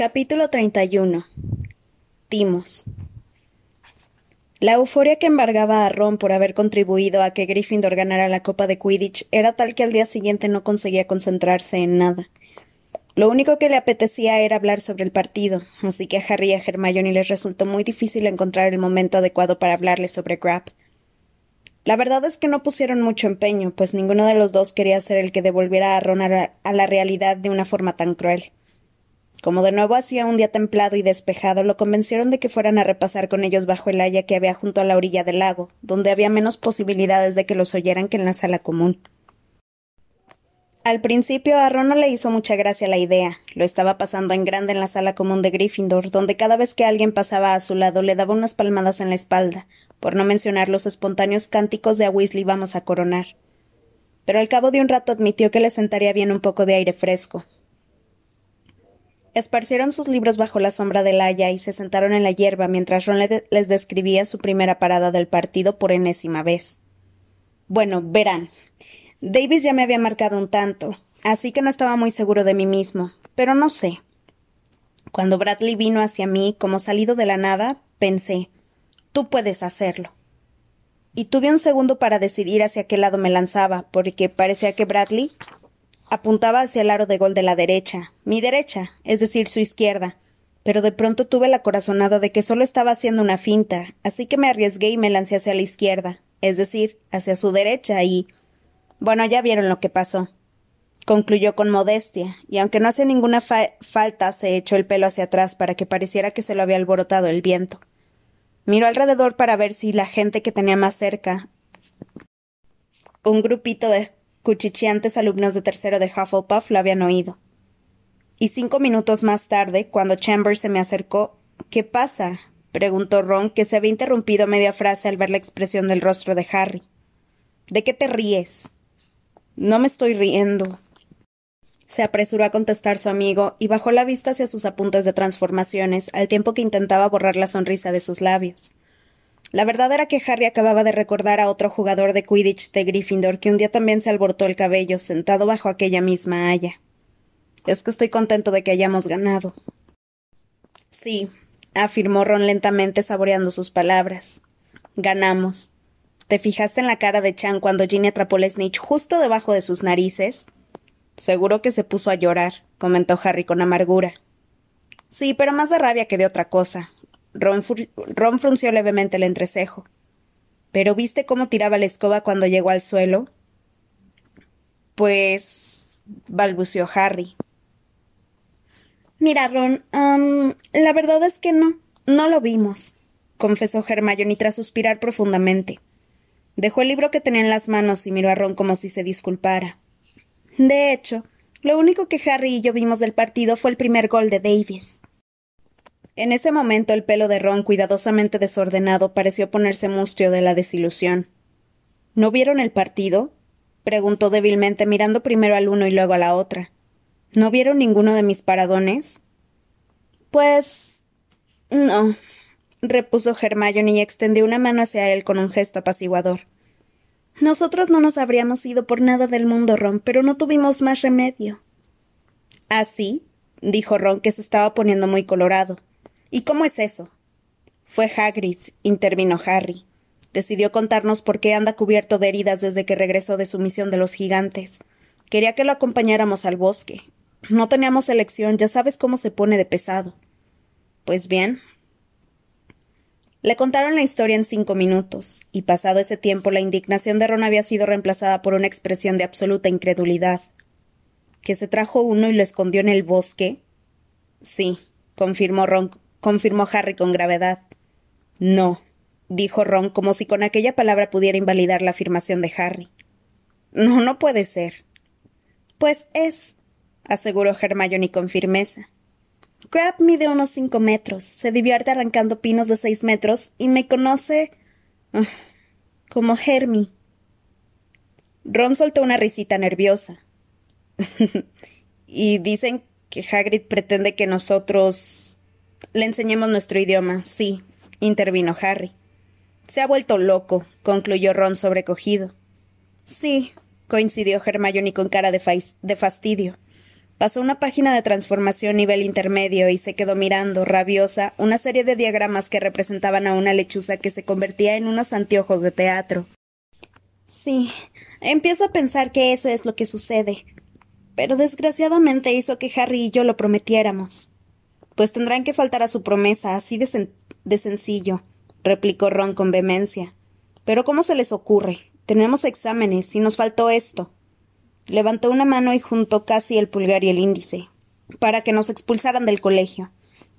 Capítulo 31 Timos La euforia que embargaba a Ron por haber contribuido a que Gryffindor ganara la Copa de Quidditch era tal que al día siguiente no conseguía concentrarse en nada. Lo único que le apetecía era hablar sobre el partido, así que a Harry y a Hermione les resultó muy difícil encontrar el momento adecuado para hablarles sobre Grab. La verdad es que no pusieron mucho empeño, pues ninguno de los dos quería ser el que devolviera a Ron a la, a la realidad de una forma tan cruel. Como de nuevo hacía un día templado y despejado, lo convencieron de que fueran a repasar con ellos bajo el haya que había junto a la orilla del lago, donde había menos posibilidades de que los oyeran que en la sala común. Al principio a Ron no le hizo mucha gracia la idea. Lo estaba pasando en grande en la sala común de Gryffindor, donde cada vez que alguien pasaba a su lado le daba unas palmadas en la espalda, por no mencionar los espontáneos cánticos de a Weasley vamos a coronar. Pero al cabo de un rato admitió que le sentaría bien un poco de aire fresco, Esparcieron sus libros bajo la sombra del haya y se sentaron en la hierba mientras Ron les describía su primera parada del partido por enésima vez. Bueno, verán. Davis ya me había marcado un tanto, así que no estaba muy seguro de mí mismo, pero no sé. Cuando Bradley vino hacia mí, como salido de la nada, pensé Tú puedes hacerlo. Y tuve un segundo para decidir hacia qué lado me lanzaba, porque parecía que Bradley Apuntaba hacia el aro de gol de la derecha, mi derecha, es decir, su izquierda. Pero de pronto tuve la corazonada de que solo estaba haciendo una finta, así que me arriesgué y me lancé hacia la izquierda, es decir, hacia su derecha y. Bueno, ya vieron lo que pasó. Concluyó con modestia, y aunque no hacía ninguna falta, se echó el pelo hacia atrás para que pareciera que se lo había alborotado el viento. Miró alrededor para ver si la gente que tenía más cerca. Un grupito de cuchicheantes alumnos de tercero de Hufflepuff lo habían oído. Y cinco minutos más tarde, cuando Chambers se me acercó, ¿Qué pasa? preguntó Ron, que se había interrumpido media frase al ver la expresión del rostro de Harry. ¿De qué te ríes? No me estoy riendo. Se apresuró a contestar su amigo y bajó la vista hacia sus apuntes de transformaciones, al tiempo que intentaba borrar la sonrisa de sus labios. La verdad era que Harry acababa de recordar a otro jugador de Quidditch de Gryffindor que un día también se alborotó el cabello, sentado bajo aquella misma haya. Es que estoy contento de que hayamos ganado. Sí, afirmó Ron lentamente saboreando sus palabras. Ganamos. ¿Te fijaste en la cara de Chan cuando Ginny atrapó el snitch justo debajo de sus narices? Seguro que se puso a llorar, comentó Harry con amargura. Sí, pero más de rabia que de otra cosa, Ron, frunció levemente el entrecejo. ¿Pero viste cómo tiraba la escoba cuando llegó al suelo? Pues. balbuceó Harry. Mira, Ron, la verdad es que no. No lo vimos, confesó Hermione tras suspirar profundamente. Dejó el libro que tenía en las manos y miró a Ron como si se disculpara. De hecho, lo único que Harry y yo vimos del partido fue el primer gol de Davis. En ese momento el pelo de Ron, cuidadosamente desordenado, pareció ponerse mustio de la desilusión. ¿No vieron el partido? preguntó débilmente, mirando primero al uno y luego a la otra. ¿No vieron ninguno de mis paradones? Pues. no, repuso Hermione y extendió una mano hacia él con un gesto apaciguador. Nosotros no nos habríamos ido por nada del mundo, Ron, pero no tuvimos más remedio. ¿Ah, sí? dijo Ron, que se estaba poniendo muy colorado. ¿Y cómo es eso? Fue Hagrid, intervino Harry. Decidió contarnos por qué anda cubierto de heridas desde que regresó de su misión de los gigantes. Quería que lo acompañáramos al bosque. No teníamos elección, ya sabes cómo se pone de pesado. Pues bien. Le contaron la historia en cinco minutos, y pasado ese tiempo la indignación de Ron había sido reemplazada por una expresión de absoluta incredulidad. ¿Que se trajo uno y lo escondió en el bosque? Sí, confirmó Ron confirmó Harry con gravedad. No, dijo Ron, como si con aquella palabra pudiera invalidar la afirmación de Harry. No, no puede ser. Pues es, aseguró Hermione con firmeza. Crab mide unos cinco metros, se divierte arrancando pinos de seis metros y me conoce ah, como Hermi. Ron soltó una risita nerviosa. y dicen que Hagrid pretende que nosotros le enseñemos nuestro idioma, sí, intervino Harry. Se ha vuelto loco, concluyó Ron sobrecogido. Sí, coincidió Hermione con cara de, de fastidio. Pasó una página de transformación nivel intermedio y se quedó mirando, rabiosa, una serie de diagramas que representaban a una lechuza que se convertía en unos anteojos de teatro. Sí, empiezo a pensar que eso es lo que sucede. Pero desgraciadamente hizo que Harry y yo lo prometiéramos. Pues tendrán que faltar a su promesa, así de, sencillo, replicó Ron con vehemencia. Pero ¿cómo se les ocurre? Tenemos exámenes y nos faltó esto. Levantó una mano y juntó casi el pulgar y el índice, para que nos expulsaran del colegio.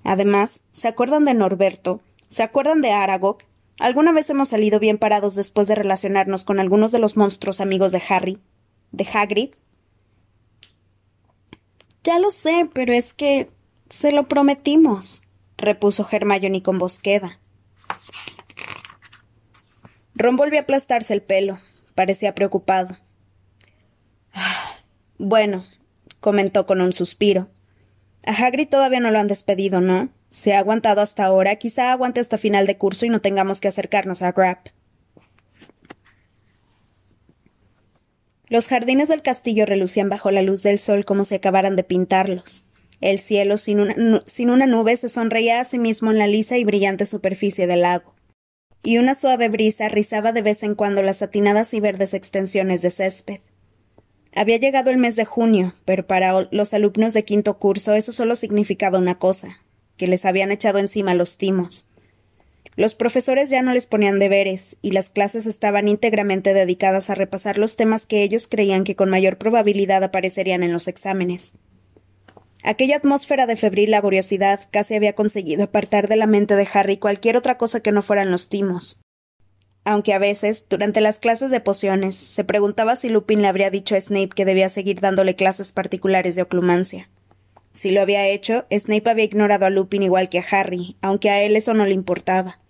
Además, ¿se acuerdan de Norberto? ¿Se acuerdan de Aragog? ¿Alguna vez hemos salido bien parados después de relacionarnos con algunos de los monstruos amigos de Harry? ¿De Hagrid? Ya lo sé, pero es que se lo prometimos, repuso Hermione con bosqueda. Ron volvió a aplastarse el pelo. Parecía preocupado. Bueno, comentó con un suspiro. A Hagrid todavía no lo han despedido, ¿no? Se ha aguantado hasta ahora, quizá aguante hasta final de curso y no tengamos que acercarnos a Grap. Los jardines del castillo relucían bajo la luz del sol como si acabaran de pintarlos. El cielo, sin una, sin una nube, se sonreía a sí mismo en la lisa y brillante superficie del lago. Y una suave brisa rizaba de vez en cuando las satinadas y verdes extensiones de césped. Había llegado el mes de junio, pero para los alumnos de quinto curso eso solo significaba una cosa, que les habían echado encima los timos. Los profesores ya no les ponían deberes, y las clases estaban íntegramente dedicadas a repasar los temas que ellos creían que con mayor probabilidad aparecerían en los exámenes. Aquella atmósfera de febril laboriosidad casi había conseguido apartar de la mente de Harry cualquier otra cosa que no fueran los timos aunque a veces, durante las clases de pociones, se preguntaba si Lupin le habría dicho a Snape que debía seguir dándole clases particulares de oclumancia. Si lo había hecho, Snape había ignorado a Lupin igual que a Harry, aunque a él eso no le importaba.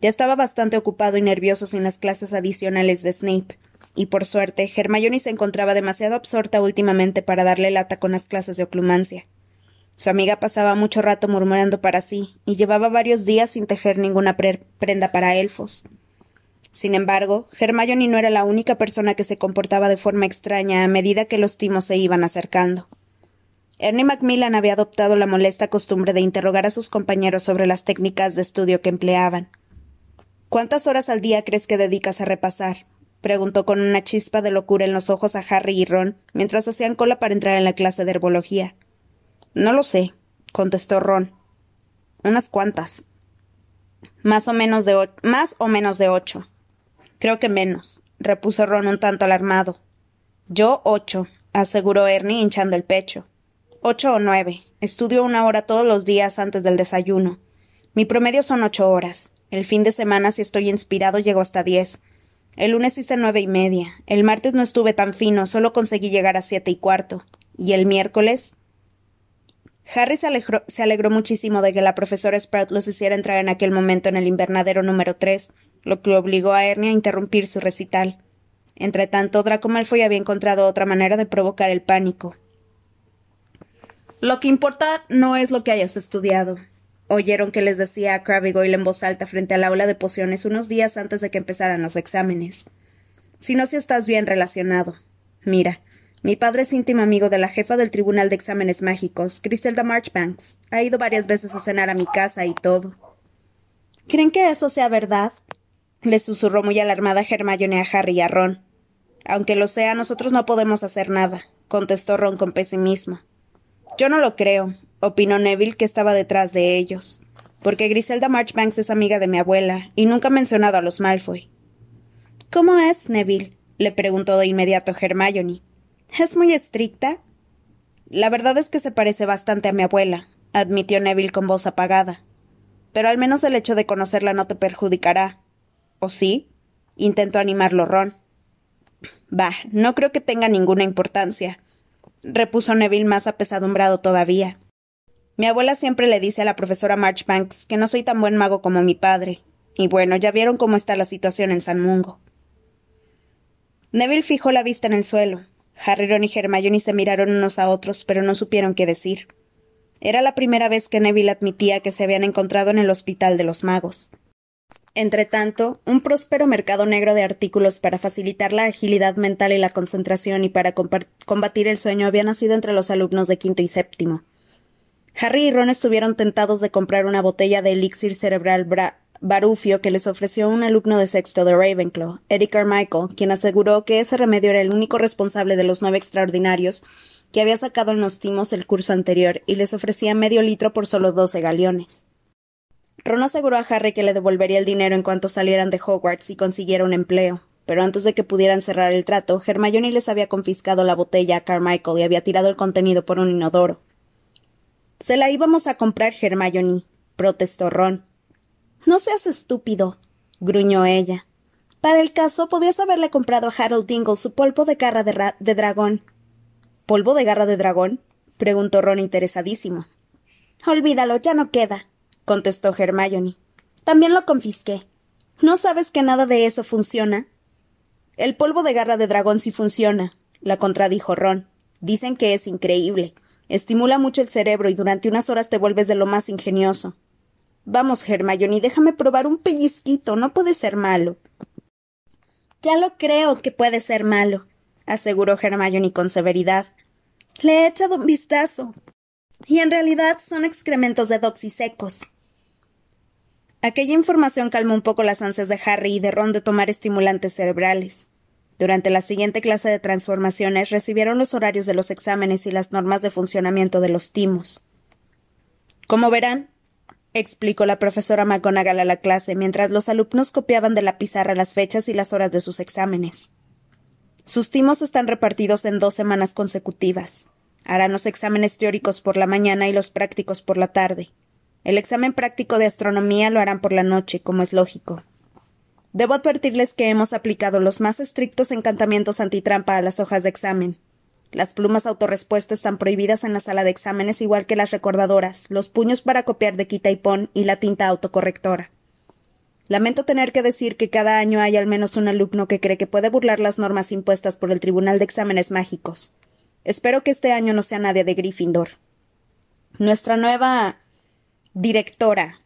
Ya estaba bastante ocupado y nervioso sin las clases adicionales de Snape, y por suerte, Hermione se encontraba demasiado absorta últimamente para darle lata con las clases de oclumancia. Su amiga pasaba mucho rato murmurando para sí, y llevaba varios días sin tejer ninguna prenda para elfos. Sin embargo, Hermione no era la única persona que se comportaba de forma extraña a medida que los timos se iban acercando. Ernie Macmillan había adoptado la molesta costumbre de interrogar a sus compañeros sobre las técnicas de estudio que empleaban. ¿Cuántas horas al día crees que dedicas a repasar? Preguntó con una chispa de locura en los ojos a Harry y Ron mientras hacían cola para entrar en la clase de herbología. No lo sé, contestó Ron. Unas cuantas. Más o menos de más o menos de ocho. Creo que menos, repuso Ron un tanto alarmado. Yo ocho, aseguró Ernie hinchando el pecho. Ocho o nueve. Estudio una hora todos los días antes del desayuno. Mi promedio son ocho horas. El fin de semana, si estoy inspirado, llego hasta diez. El lunes hice nueve y media. El martes no estuve tan fino, solo conseguí llegar a siete y cuarto. ¿Y el miércoles? Harry se alegró, muchísimo de que la profesora Sprout los hiciera entrar en aquel momento en el invernadero número tres, lo que obligó a Ernie a interrumpir su recital. Entretanto, Draco Malfoy había encontrado otra manera de provocar el pánico. Lo que importa no es lo que hayas estudiado. Oyeron que les decía a Crabbe Goyle en voz alta frente al aula de pociones unos días antes de que empezaran los exámenes. Sino si estás bien relacionado. Mira, mi padre es íntimo amigo de la jefa del Tribunal de Exámenes Mágicos, Griselda Marchbanks. Ha ido varias veces a cenar a mi casa y todo. ¿Creen que eso sea verdad? le susurró muy alarmada Hermione a Harry y a Ron. Aunque lo sea, nosotros no podemos hacer nada, contestó Ron con pesimismo. Yo no lo creo, opinó Neville, que estaba detrás de ellos, porque Griselda Marchbanks es amiga de mi abuela y nunca ha mencionado a los Malfoy. ¿Cómo es, Neville? le preguntó de inmediato Hermione. ¿Es muy estricta? La verdad es que se parece bastante a mi abuela, admitió Neville con voz apagada. Pero al menos el hecho de conocerla no te perjudicará. ¿O sí? intentó animarlo Ron. Bah, no creo que tenga ninguna importancia, repuso Neville más apesadumbrado todavía. Mi abuela siempre le dice a la profesora Marchbanks que no soy tan buen mago como mi padre. Y bueno, ya vieron cómo está la situación en San Mungo. Neville fijó la vista en el suelo. Harry, Ron y Hermione se miraron unos a otros, pero no supieron qué decir. Era la primera vez que Neville admitía que se habían encontrado en el hospital de los magos. Entretanto, un próspero mercado negro de artículos para facilitar la agilidad mental y la concentración y para combatir el sueño había nacido entre los alumnos de quinto y séptimo. Harry y Ron estuvieron tentados de comprar una botella de elixir cerebral barufio que les ofreció un alumno de sexto de Ravenclaw, Eddie Carmichael, quien aseguró que ese remedio era el único responsable de los nueve extraordinarios que había sacado en los timos el curso anterior y les ofrecía medio litro por solo doce galeones. Ron aseguró a Harry que le devolvería el dinero en cuanto salieran de Hogwarts y consiguiera un empleo, pero antes de que pudieran cerrar el trato, Hermione les había confiscado la botella a Carmichael y había tirado el contenido por un inodoro. Se la íbamos a comprar, Hermione, protestó Ron. No seas estúpido, gruñó ella. Para el caso, podías haberle comprado a Harold Dingle su polvo de garra de, dragón. ¿Polvo de garra de dragón? preguntó Ron interesadísimo. Olvídalo, ya no queda, contestó Hermione. También lo confisqué. ¿No sabes que nada de eso funciona? El polvo de garra de dragón sí funciona, la contradijo Ron. Dicen que es increíble. Estimula mucho el cerebro y durante unas horas te vuelves de lo más ingenioso. Vamos, Hermione, déjame probar un pellizquito. No puede ser malo. Ya lo creo que puede ser malo, aseguró Hermione con severidad. Le he echado un vistazo. Y en realidad son excrementos de doxy secos. Aquella información calmó un poco las ansias de Harry y de Ron de tomar estimulantes cerebrales. Durante la siguiente clase de transformaciones recibieron los horarios de los exámenes y las normas de funcionamiento de los timos. Como verán, explicó la profesora McGonagall a la clase mientras los alumnos copiaban de la pizarra las fechas y las horas de sus exámenes. Sus timos están repartidos en dos semanas consecutivas. Harán los exámenes teóricos por la mañana y los prácticos por la tarde. El examen práctico de astronomía lo harán por la noche, como es lógico. Debo advertirles que hemos aplicado los más estrictos encantamientos antitrampa a las hojas de examen. Las plumas autorrespuesta están prohibidas en la sala de exámenes igual que las recordadoras, los puños para copiar de quita y pon y la tinta autocorrectora. Lamento tener que decir que cada año hay al menos un alumno que cree que puede burlar las normas impuestas por el Tribunal de Exámenes Mágicos. Espero que este año no sea nadie de Gryffindor. Nuestra nueva Directora.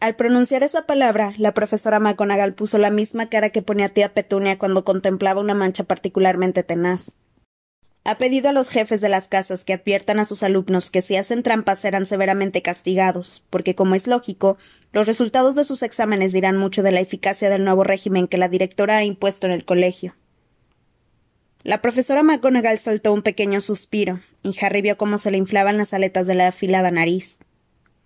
Al pronunciar esa palabra, la profesora McGonagall puso la misma cara que ponía tía Petunia cuando contemplaba una mancha particularmente tenaz. Ha pedido a los jefes de las casas que adviertan a sus alumnos que si hacen trampas serán severamente castigados, porque, como es lógico, los resultados de sus exámenes dirán mucho de la eficacia del nuevo régimen que la directora ha impuesto en el colegio. La profesora McGonagall soltó un pequeño suspiro, y Harry vio cómo se le inflaban las aletas de la afilada nariz.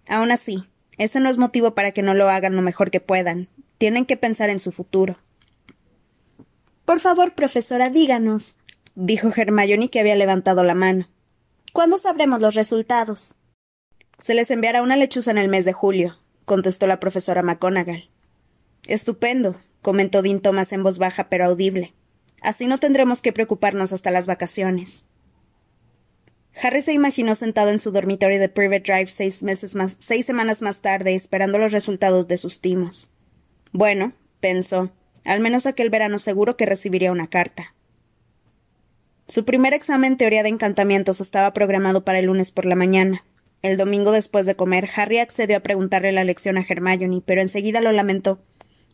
Aún así, ese no es motivo para que no lo hagan lo mejor que puedan. Tienen que pensar en su futuro. Por favor, profesora, díganos, dijo Hermione que había levantado la mano. ¿Cuándo sabremos los resultados? Se les enviará una lechuza en el mes de julio, contestó la profesora McGonagall. Estupendo, comentó Dean Thomas en voz baja pero audible. Así no tendremos que preocuparnos hasta las vacaciones. Harry se imaginó sentado en su dormitorio de Private Drive seis, meses más, seis semanas más tarde, esperando los resultados de sus timos. Bueno, pensó, al menos aquel verano seguro que recibiría una carta. Su primer examen teoría de encantamientos estaba programado para el lunes por la mañana. El domingo después de comer, Harry accedió a preguntarle la lección a Hermione, pero enseguida lo lamentó.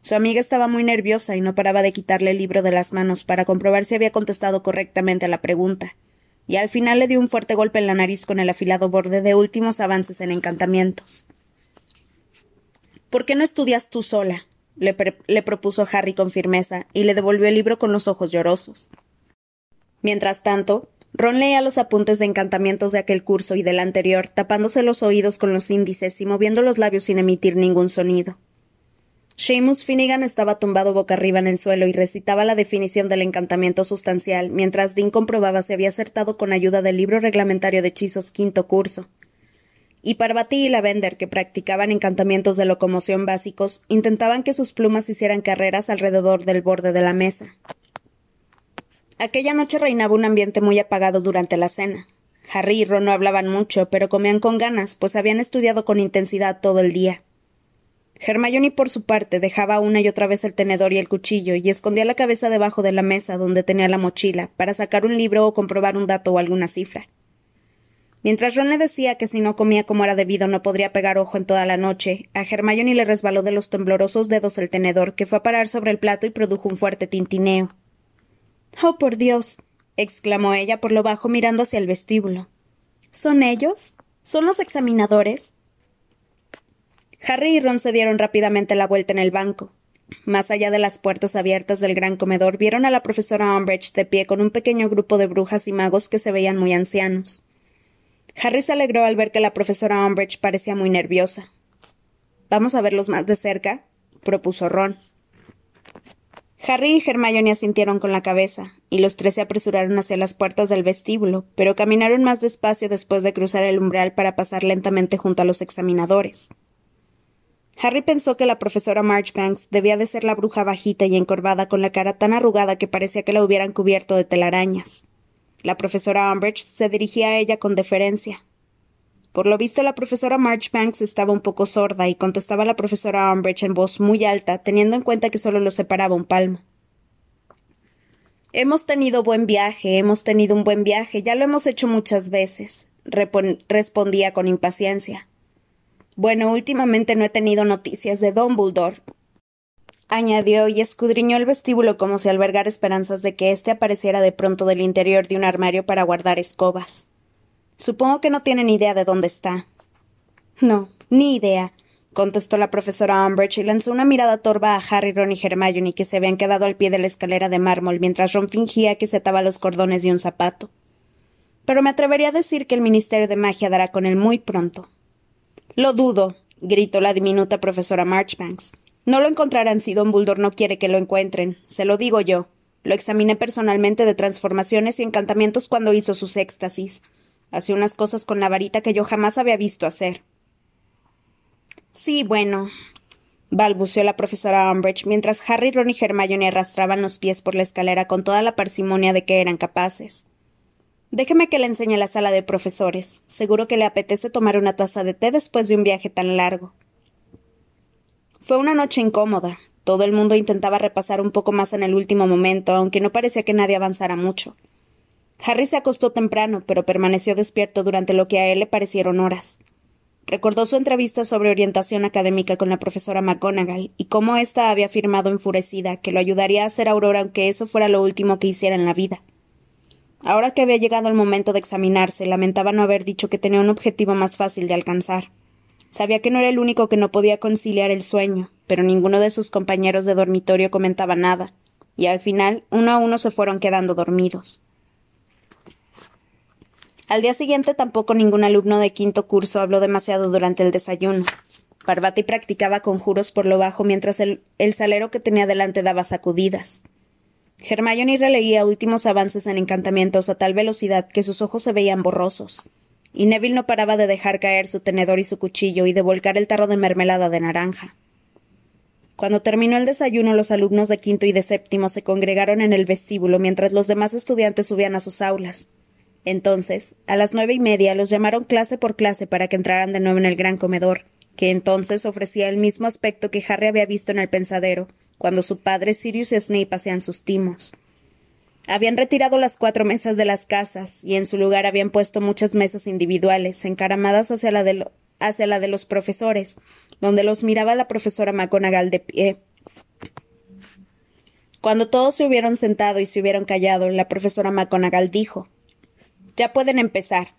Su amiga estaba muy nerviosa y no paraba de quitarle el libro de las manos para comprobar si había contestado correctamente a la pregunta y al final le dio un fuerte golpe en la nariz con el afilado borde de últimos avances en encantamientos. ¿Por qué no estudias tú sola? Le, propuso Harry con firmeza, y le devolvió el libro con los ojos llorosos. Mientras tanto, Ron leía los apuntes de encantamientos de aquel curso y del anterior, tapándose los oídos con los índices y moviendo los labios sin emitir ningún sonido. Seamus Finnegan estaba tumbado boca arriba en el suelo y recitaba la definición del encantamiento sustancial, mientras Dean comprobaba si había acertado con ayuda del libro reglamentario de hechizos quinto curso. Y Parvati y Lavender, que practicaban encantamientos de locomoción básicos, intentaban que sus plumas hicieran carreras alrededor del borde de la mesa. Aquella noche reinaba un ambiente muy apagado durante la cena. Harry y Ron no hablaban mucho, pero comían con ganas, pues habían estudiado con intensidad todo el día. Hermione, por su parte, dejaba una y otra vez el tenedor y el cuchillo y escondía la cabeza debajo de la mesa donde tenía la mochila para sacar un libro o comprobar un dato o alguna cifra. Mientras Ron le decía que si no comía como era debido no podría pegar ojo en toda la noche, a Hermione le resbaló de los temblorosos dedos el tenedor, que fue a parar sobre el plato y produjo un fuerte tintineo. Oh, por Dios. exclamó ella por lo bajo mirando hacia el vestíbulo. ¿Son ellos? ¿Son los examinadores? Harry y Ron se dieron rápidamente la vuelta en el banco. Más allá de las puertas abiertas del gran comedor vieron a la profesora Umbridge de pie con un pequeño grupo de brujas y magos que se veían muy ancianos. Harry se alegró al ver que la profesora Umbridge parecía muy nerviosa. ¿Vamos a verlos más de cerca? propuso Ron. Harry y Hermione asintieron con la cabeza, y los tres se apresuraron hacia las puertas del vestíbulo, pero caminaron más despacio después de cruzar el umbral para pasar lentamente junto a los examinadores. Harry pensó que la profesora Marchbanks debía de ser la bruja bajita y encorvada con la cara tan arrugada que parecía que la hubieran cubierto de telarañas. La profesora Umbridge se dirigía a ella con deferencia. Por lo visto, la profesora Marchbanks estaba un poco sorda y contestaba a la profesora Umbridge en voz muy alta, teniendo en cuenta que solo lo separaba un palmo. Hemos tenido buen viaje, hemos tenido un buen viaje, ya lo hemos hecho muchas veces, respondía con impaciencia. Bueno, últimamente no he tenido noticias de Dumbledore, añadió y escudriñó el vestíbulo como si albergar esperanzas de que éste apareciera de pronto del interior de un armario para guardar escobas. Supongo que no tienen idea de dónde está. No, ni idea, contestó la profesora Umbridge y lanzó una mirada torva a Harry, Ron y Hermione que se habían quedado al pie de la escalera de mármol mientras Ron fingía que se ataba los cordones de un zapato. Pero me atrevería a decir que el Ministerio de Magia dará con él muy pronto. Lo dudo, gritó la diminuta profesora Marchbanks. No lo encontrarán si don Buldor no quiere que lo encuentren. Se lo digo yo. Lo examiné personalmente de transformaciones y encantamientos cuando hizo sus éxtasis. Hacía unas cosas con la varita que yo jamás había visto hacer. Sí, bueno, balbuceó la profesora Umbridge mientras Harry, Ron y Hermione arrastraban los pies por la escalera con toda la parsimonia de que eran capaces. Déjeme que le enseñe la sala de profesores. Seguro que le apetece tomar una taza de té después de un viaje tan largo. Fue una noche incómoda. Todo el mundo intentaba repasar un poco más en el último momento, aunque no parecía que nadie avanzara mucho. Harry se acostó temprano, pero permaneció despierto durante lo que a él le parecieron horas. Recordó su entrevista sobre orientación académica con la profesora McGonagall y cómo ésta había afirmado enfurecida que lo ayudaría a hacer Aurora aunque eso fuera lo último que hiciera en la vida. Ahora que había llegado el momento de examinarse, lamentaba no haber dicho que tenía un objetivo más fácil de alcanzar. Sabía que no era el único que no podía conciliar el sueño, pero ninguno de sus compañeros de dormitorio comentaba nada, y al final uno a uno se fueron quedando dormidos. Al día siguiente tampoco ningún alumno de quinto curso habló demasiado durante el desayuno. Parvati practicaba conjuros por lo bajo mientras el, el salero que tenía delante daba sacudidas. Hermione releía últimos avances en encantamientos a tal velocidad que sus ojos se veían borrosos. Y Neville no paraba de dejar caer su tenedor y su cuchillo y de volcar el tarro de mermelada de naranja. Cuando terminó el desayuno, los alumnos de quinto y de séptimo se congregaron en el vestíbulo mientras los demás estudiantes subían a sus aulas. Entonces, a las nueve y media los llamaron clase por clase para que entraran de nuevo en el gran comedor, que entonces ofrecía el mismo aspecto que Harry había visto en el pensadero, cuando su padre Sirius Snape hacían sus timos. Habían retirado las cuatro mesas de las casas y en su lugar habían puesto muchas mesas individuales, encaramadas hacia la de, hacia la de los profesores, donde los miraba la profesora McGonagall de pie. Cuando todos se hubieron sentado y se hubieron callado, la profesora McGonagall dijo Ya pueden empezar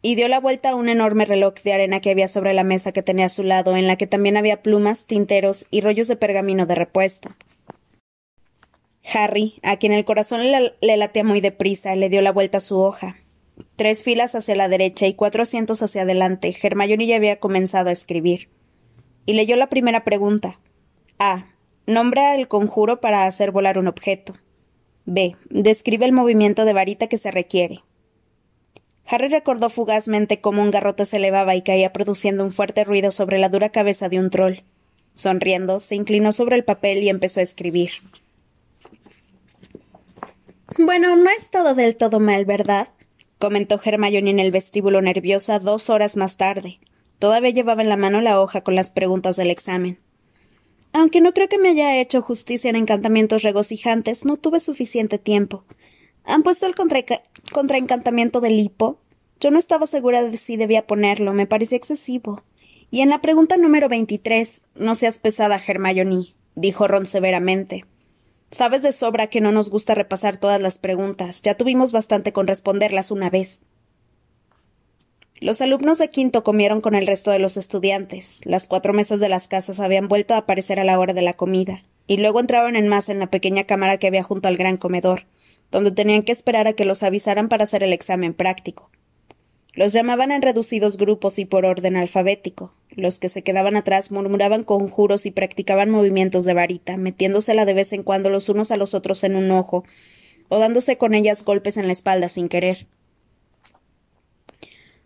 y dio la vuelta a un enorme reloj de arena que había sobre la mesa que tenía a su lado, en la que también había plumas, tinteros y rollos de pergamino de repuesto. Harry, a quien el corazón le, latía muy deprisa, le dio la vuelta a su hoja. Tres filas hacia la derecha y cuatro asientos hacia adelante, Hermione ya había comenzado a escribir. Y leyó la primera pregunta. A. Nombra el conjuro para hacer volar un objeto. B. Describe el movimiento de varita que se requiere. Harry recordó fugazmente cómo un garrote se elevaba y caía produciendo un fuerte ruido sobre la dura cabeza de un troll. Sonriendo, se inclinó sobre el papel y empezó a escribir. Bueno, no es todo del todo mal, ¿verdad? comentó Hermione en el vestíbulo nerviosa dos horas más tarde. Todavía llevaba en la mano la hoja con las preguntas del examen. Aunque no creo que me haya hecho justicia en encantamientos regocijantes, no tuve suficiente tiempo. ¿Han puesto el contraencantamiento del hipo? Yo no estaba segura de si debía ponerlo, me parecía excesivo. Y en la pregunta número veintitrés, no seas pesada, Hermione, dijo Ron severamente. Sabes de sobra que no nos gusta repasar todas las preguntas. Ya tuvimos bastante con responderlas una vez. Los alumnos de quinto comieron con el resto de los estudiantes. Las cuatro mesas de las casas habían vuelto a aparecer a la hora de la comida, y luego entraron en masa en la pequeña cámara que había junto al gran comedor, donde tenían que esperar a que los avisaran para hacer el examen práctico. Los llamaban en reducidos grupos y por orden alfabético. Los que se quedaban atrás murmuraban conjuros y practicaban movimientos de varita, metiéndosela de vez en cuando los unos a los otros en un ojo, o dándose con ellas golpes en la espalda sin querer.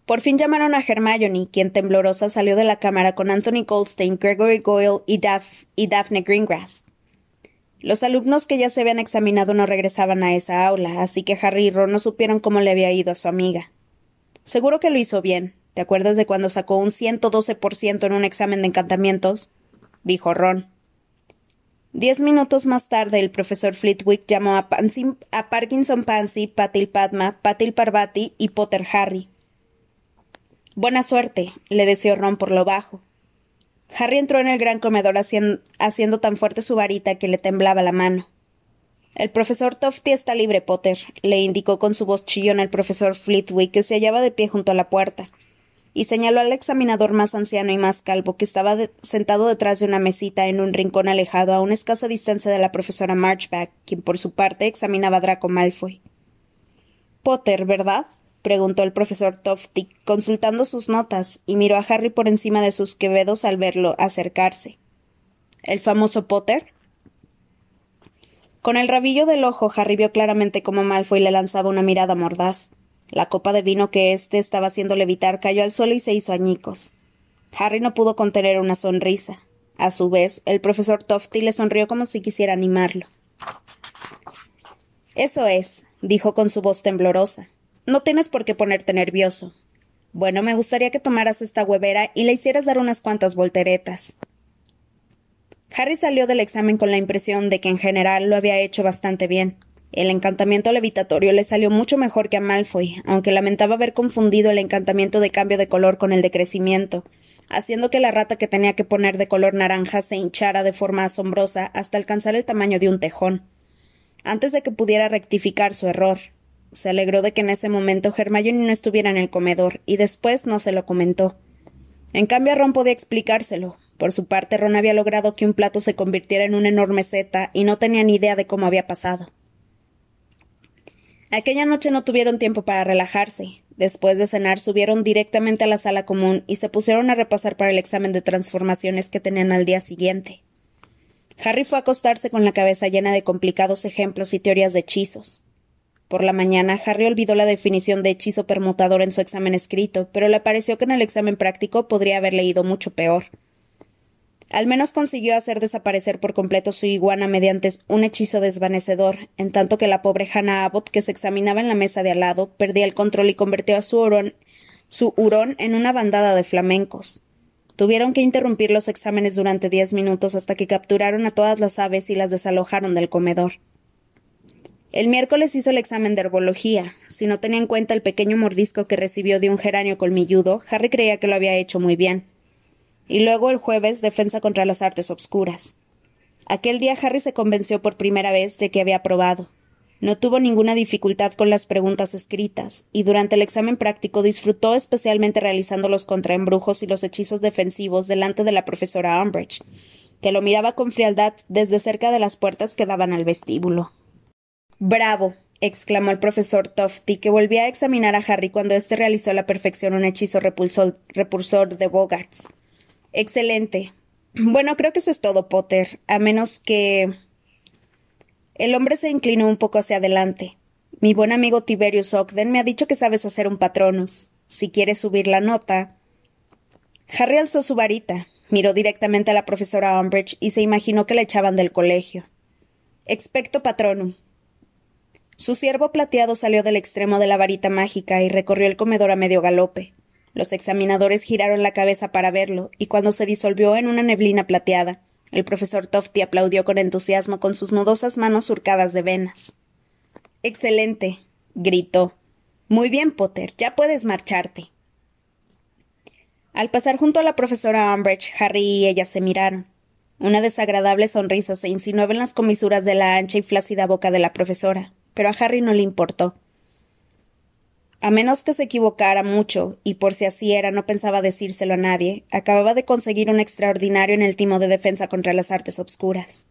Por fin llamaron a Hermione, quien temblorosa salió de la cámara con Anthony Goldstein, Gregory Goyle y, y Daphne Greengrass. Los alumnos que ya se habían examinado no regresaban a esa aula, así que Harry y Ron no supieron cómo le había ido a su amiga. Seguro que lo hizo bien. ¿Te acuerdas de cuando sacó un 112% en un examen de encantamientos? dijo Ron. Diez minutos más tarde, el profesor Flitwick llamó a, Parkinson Pansy, Patil Padma, Patil Parvati y Potter Harry. Buena suerte, le deseó Ron por lo bajo. Harry entró en el gran comedor haciendo, tan fuerte su varita que le temblaba la mano. El profesor Tofty está libre, Potter, le indicó con su voz chillona el profesor Flitwick, que se hallaba de pie junto a la puerta, y señaló al examinador más anciano y más calvo, que estaba sentado detrás de una mesita en un rincón alejado a una escasa distancia de la profesora Marchback, quien por su parte examinaba a Draco Malfoy. Potter, ¿verdad? Preguntó el profesor Tofty, consultando sus notas, y miró a Harry por encima de sus quevedos al verlo acercarse. ¿El famoso Potter? Con el rabillo del ojo, Harry vio claramente cómo Malfoy le lanzaba una mirada mordaz. La copa de vino que éste estaba haciendo levitar cayó al suelo y se hizo añicos. Harry no pudo contener una sonrisa. A su vez, el profesor Tofty le sonrió como si quisiera animarlo. Eso es, dijo con su voz temblorosa. No tienes por qué ponerte nervioso. Bueno, me gustaría que tomaras esta huevera y le hicieras dar unas cuantas volteretas. Harry salió del examen con la impresión de que en general lo había hecho bastante bien. El encantamiento levitatorio le salió mucho mejor que a Malfoy, aunque lamentaba haber confundido el encantamiento de cambio de color con el de crecimiento, haciendo que la rata que tenía que poner de color naranja se hinchara de forma asombrosa hasta alcanzar el tamaño de un tejón. Antes de que pudiera rectificar su error, se alegró de que en ese momento Hermione no estuviera en el comedor, y después no se lo comentó. En cambio, Ron podía explicárselo. Por su parte, Ron había logrado que un plato se convirtiera en una enorme seta y no tenía ni idea de cómo había pasado. Aquella noche no tuvieron tiempo para relajarse. Después de cenar, subieron directamente a la sala común y se pusieron a repasar para el examen de transformaciones que tenían al día siguiente. Harry fue a acostarse con la cabeza llena de complicados ejemplos y teorías de hechizos. Por la mañana, Harry olvidó la definición de hechizo permutador en su examen escrito, pero le pareció que en el examen práctico podría haber leído mucho peor. Al menos consiguió hacer desaparecer por completo su iguana mediante un hechizo desvanecedor, en tanto que la pobre Hannah Abbott, que se examinaba en la mesa de al lado, perdía el control y convirtió a su hurón, su hurón en una bandada de flamencos. Tuvieron que interrumpir los exámenes durante diez minutos hasta que capturaron a todas las aves y las desalojaron del comedor. El miércoles hizo el examen de herbología. Si no tenía en cuenta el pequeño mordisco que recibió de un geranio colmilludo, Harry creía que lo había hecho muy bien. Y luego el jueves, defensa contra las artes obscuras. Aquel día Harry se convenció por primera vez de que había aprobado. No tuvo ninguna dificultad con las preguntas escritas, y durante el examen práctico disfrutó especialmente realizando los contraembrujos y los hechizos defensivos delante de la profesora Umbridge, que lo miraba con frialdad desde cerca de las puertas que daban al vestíbulo. Bravo. exclamó el profesor Tofty, que volvía a examinar a Harry cuando éste realizó a la perfección un hechizo repulsor, de Bogarts. Excelente. Bueno, creo que eso es todo, Potter, a menos que. El hombre se inclinó un poco hacia adelante. Mi buen amigo Tiberius Ogden me ha dicho que sabes hacer un patronus. Si quieres subir la nota. Harry alzó su varita, miró directamente a la profesora Umbridge y se imaginó que la echaban del colegio. Expecto patronum, su ciervo plateado salió del extremo de la varita mágica y recorrió el comedor a medio galope. Los examinadores giraron la cabeza para verlo, y cuando se disolvió en una neblina plateada, el profesor Tofty aplaudió con entusiasmo con sus nudosas manos surcadas de venas. Excelente. gritó. Muy bien, Potter, ya puedes marcharte. Al pasar junto a la profesora Umbridge, Harry y ella se miraron. Una desagradable sonrisa se insinuaba en las comisuras de la ancha y flácida boca de la profesora, pero a Harry no le importó. A menos que se equivocara mucho, y por si así era no pensaba decírselo a nadie, acababa de conseguir un extraordinario en el timo de defensa contra las artes obscuras.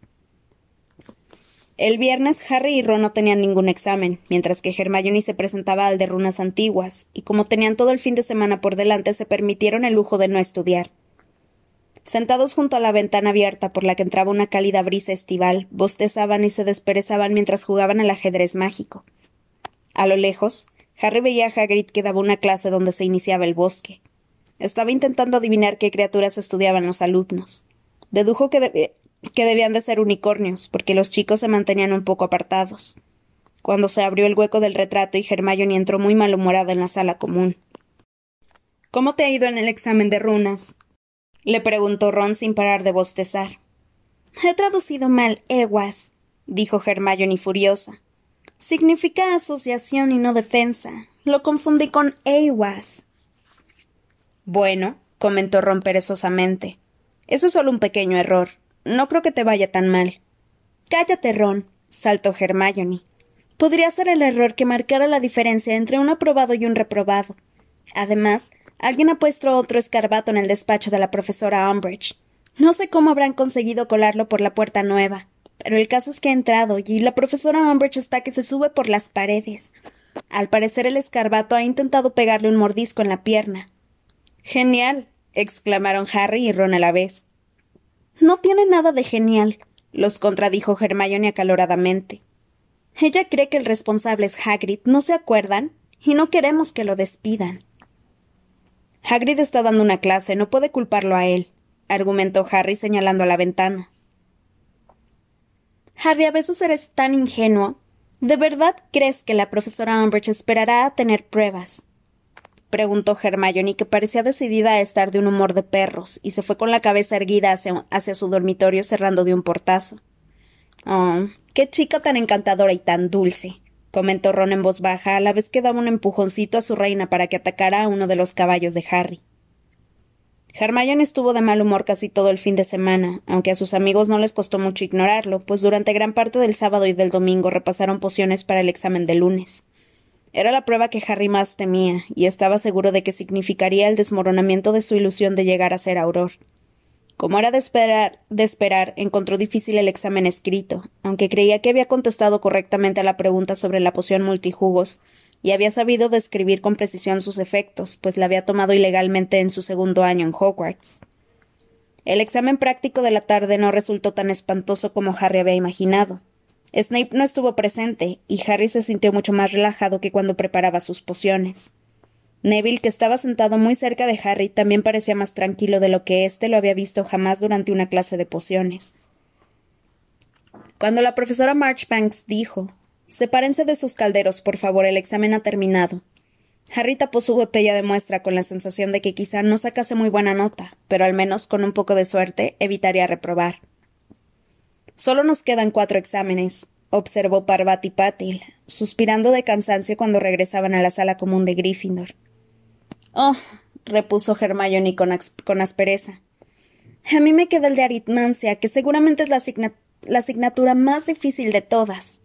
El viernes Harry y Ron no tenían ningún examen, mientras que Hermione se presentaba al de runas antiguas, y como tenían todo el fin de semana por delante, se permitieron el lujo de no estudiar. Sentados junto a la ventana abierta por la que entraba una cálida brisa estival, bostezaban y se desperezaban mientras jugaban al ajedrez mágico. A lo lejos, Harry veía a Hagrid que daba una clase donde se iniciaba el bosque. Estaba intentando adivinar qué criaturas estudiaban los alumnos. Dedujo que, que debían de ser unicornios, porque los chicos se mantenían un poco apartados. Cuando se abrió el hueco del retrato y Hermione entró muy malhumorada en la sala común. ¿Cómo te ha ido en el examen de runas? Le preguntó Ron sin parar de bostezar. He traducido mal Ewas, dijo Hermione furiosa. Significa asociación y no defensa. Lo confundí con Ewas. Bueno, comentó Ron perezosamente. Eso es solo un pequeño error. No creo que te vaya tan mal. Cállate, Ron, saltó Hermione. Podría ser el error que marcara la diferencia entre un aprobado y un reprobado. Además, alguien ha puesto otro escarbato en el despacho de la profesora Umbridge. No sé cómo habrán conseguido colarlo por la puerta nueva, pero el caso es que ha entrado y la profesora Umbridge está que se sube por las paredes. Al parecer el escarbato ha intentado pegarle un mordisco en la pierna. Genial. exclamaron Harry y Ron a la vez. No tiene nada de genial, los contradijo Hermione acaloradamente. Ella cree que el responsable es Hagrid, ¿no se acuerdan? Y no queremos que lo despidan. Hagrid está dando una clase, no puede culparlo a él, argumentó Harry señalando a la ventana. Harry, a veces eres tan ingenuo. ¿De verdad crees que la profesora Umbridge esperará a tener pruebas? preguntó Hermione, que parecía decidida a estar de un humor de perros, y se fue con la cabeza erguida hacia, su dormitorio cerrando de un portazo. Oh, qué chica tan encantadora y tan dulce, comentó Ron en voz baja, a la vez que daba un empujoncito a su reina para que atacara a uno de los caballos de Harry. Hermione estuvo de mal humor casi todo el fin de semana, aunque a sus amigos no les costó mucho ignorarlo, pues durante gran parte del sábado y del domingo repasaron pociones para el examen de lunes. Era la prueba que Harry más temía, y estaba seguro de que significaría el desmoronamiento de su ilusión de llegar a ser Auror. Como era de esperar, encontró difícil el examen escrito, aunque creía que había contestado correctamente a la pregunta sobre la poción multijugos, y había sabido describir con precisión sus efectos, pues la había tomado ilegalmente en su segundo año en Hogwarts. El examen práctico de la tarde no resultó tan espantoso como Harry había imaginado. Snape no estuvo presente, y Harry se sintió mucho más relajado que cuando preparaba sus pociones. Neville, que estaba sentado muy cerca de Harry, también parecía más tranquilo de lo que éste lo había visto jamás durante una clase de pociones. Cuando la profesora Marchbanks dijo Sepárense de sus calderos, por favor, el examen ha terminado. Harry tapó su botella de muestra con la sensación de que quizá no sacase muy buena nota, pero al menos con un poco de suerte evitaría reprobar. Solo nos quedan cuatro exámenes, observó Parvati Patil, suspirando de cansancio cuando regresaban a la sala común de Gryffindor. Oh, repuso Hermione con, con aspereza. A mí me queda el de aritmancia, que seguramente es la, la asignatura más difícil de todas.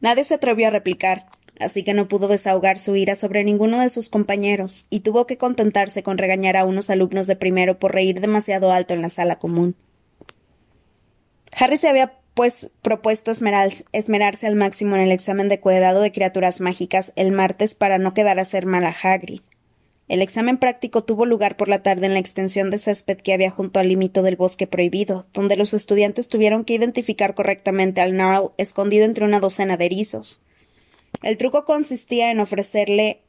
Nadie se atrevió a replicar, así que no pudo desahogar su ira sobre ninguno de sus compañeros, y tuvo que contentarse con regañar a unos alumnos de primero por reír demasiado alto en la sala común. Harry se había pues propuesto esmerarse al máximo en el examen de cuidado de criaturas mágicas el martes para no quedar a ser mal a Hagrid. El examen práctico tuvo lugar por la tarde en la extensión de césped que había junto al límite del bosque prohibido, donde los estudiantes tuvieron que identificar correctamente al Narl escondido entre una docena de erizos. El truco consistía en ofrecerle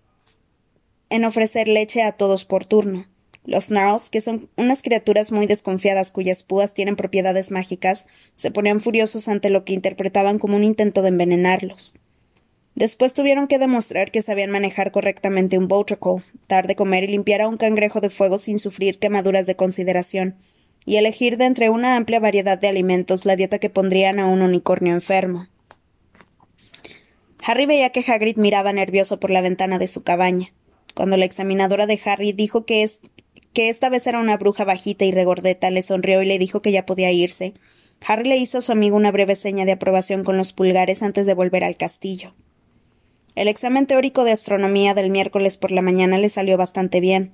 en ofrecer leche a todos por turno. Los Gnarls, que son unas criaturas muy desconfiadas cuyas púas tienen propiedades mágicas, se ponían furiosos ante lo que interpretaban como un intento de envenenarlos. Después tuvieron que demostrar que sabían manejar correctamente un Botricle, dar de comer y limpiar a un cangrejo de fuego sin sufrir quemaduras de consideración, y elegir de entre una amplia variedad de alimentos la dieta que pondrían a un unicornio enfermo. Harry veía que Hagrid miraba nervioso por la ventana de su cabaña. Cuando la examinadora de Harry dijo que, es, que esta vez era una bruja bajita y regordeta, le sonrió y le dijo que ya podía irse. Harry le hizo a su amigo una breve seña de aprobación con los pulgares antes de volver al castillo. El examen teórico de astronomía del miércoles por la mañana le salió bastante bien.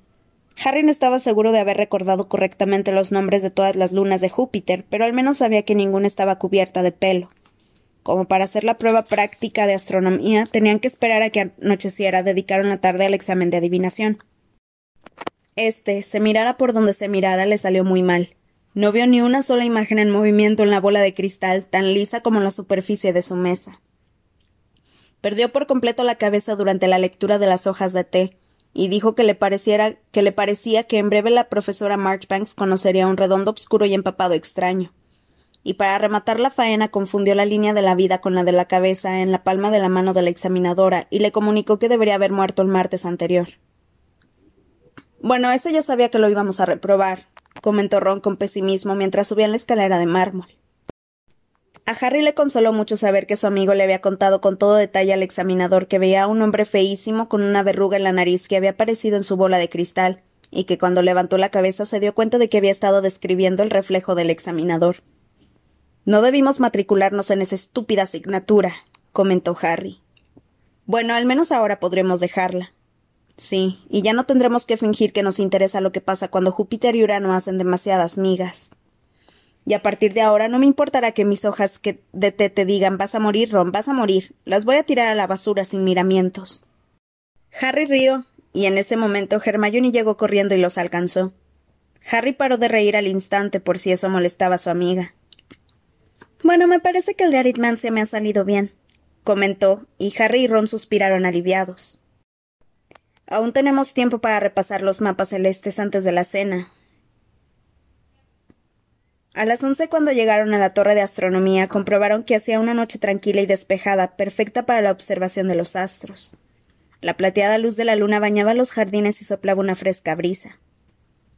Harry no estaba seguro de haber recordado correctamente los nombres de todas las lunas de Júpiter, pero al menos sabía que ninguna estaba cubierta de pelo. Como para hacer la prueba práctica de astronomía, tenían que esperar a que anocheciera, dedicaron la tarde al examen de adivinación. Este, se mirara por donde se mirara, le salió muy mal. No vio ni una sola imagen en movimiento en la bola de cristal, tan lisa como la superficie de su mesa. Perdió por completo la cabeza durante la lectura de las hojas de té, y dijo que le, pareciera, que le parecía que en breve la profesora Marchbanks conocería un redondo obscuro y empapado extraño. Y para rematar la faena confundió la línea de la vida con la de la cabeza en la palma de la mano de la examinadora y le comunicó que debería haber muerto el martes anterior. Bueno, eso ya sabía que lo íbamos a reprobar, comentó Ron con pesimismo mientras subía la escalera de mármol. A Harry le consoló mucho saber que su amigo le había contado con todo detalle al examinador que veía a un hombre feísimo con una verruga en la nariz que había aparecido en su bola de cristal, y que cuando levantó la cabeza se dio cuenta de que había estado describiendo el reflejo del examinador. No debimos matricularnos en esa estúpida asignatura, comentó Harry. Bueno, al menos ahora podremos dejarla. Sí, y ya no tendremos que fingir que nos interesa lo que pasa cuando Júpiter y Urano hacen demasiadas migas y a partir de ahora no me importará que mis hojas que de té te digan vas a morir, Ron, vas a morir. Las voy a tirar a la basura sin miramientos. Harry rió, y en ese momento Hermione llegó corriendo y los alcanzó. Harry paró de reír al instante por si eso molestaba a su amiga. Bueno, me parece que el de aritmancia me ha salido bien, comentó, y Harry y Ron suspiraron aliviados. Aún tenemos tiempo para repasar los mapas celestes antes de la cena, a las once cuando llegaron a la torre de astronomía comprobaron que hacía una noche tranquila y despejada, perfecta para la observación de los astros. La plateada luz de la luna bañaba los jardines y soplaba una fresca brisa.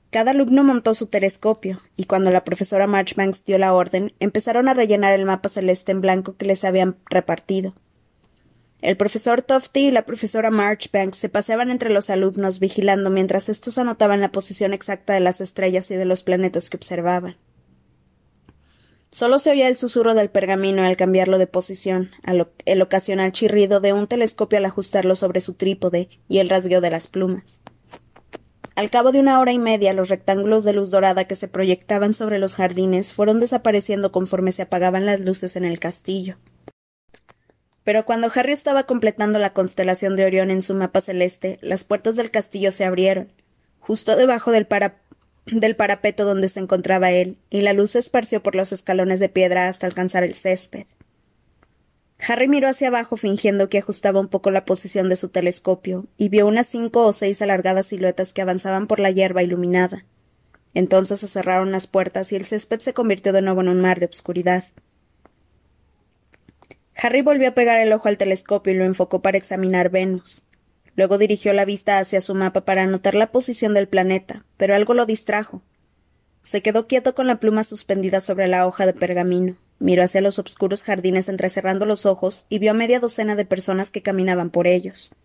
Cada alumno montó su telescopio, y cuando la profesora Marchbanks dio la orden, empezaron a rellenar el mapa celeste en blanco que les habían repartido. El profesor Tofty y la profesora Marchbanks se paseaban entre los alumnos vigilando mientras estos anotaban la posición exacta de las estrellas y de los planetas que observaban. Solo se oía el susurro del pergamino al cambiarlo de posición, el ocasional chirrido de un telescopio al ajustarlo sobre su trípode y el rasgueo de las plumas. Al cabo de una hora y media los rectángulos de luz dorada que se proyectaban sobre los jardines fueron desapareciendo conforme se apagaban las luces en el castillo. Pero cuando Harry estaba completando la constelación de Orión en su mapa celeste, las puertas del castillo se abrieron. Justo debajo del, para del parapeto donde se encontraba él, y la luz se esparció por los escalones de piedra hasta alcanzar el césped. Harry miró hacia abajo fingiendo que ajustaba un poco la posición de su telescopio, y vio unas cinco o seis alargadas siluetas que avanzaban por la hierba iluminada. Entonces se cerraron las puertas y el césped se convirtió de nuevo en un mar de obscuridad. Harry volvió a pegar el ojo al telescopio y lo enfocó para examinar Venus. Luego dirigió la vista hacia su mapa para anotar la posición del planeta, pero algo lo distrajo. Se quedó quieto con la pluma suspendida sobre la hoja de pergamino, miró hacia los obscuros jardines entrecerrando los ojos y vio a media docena de personas que caminaban por ellos.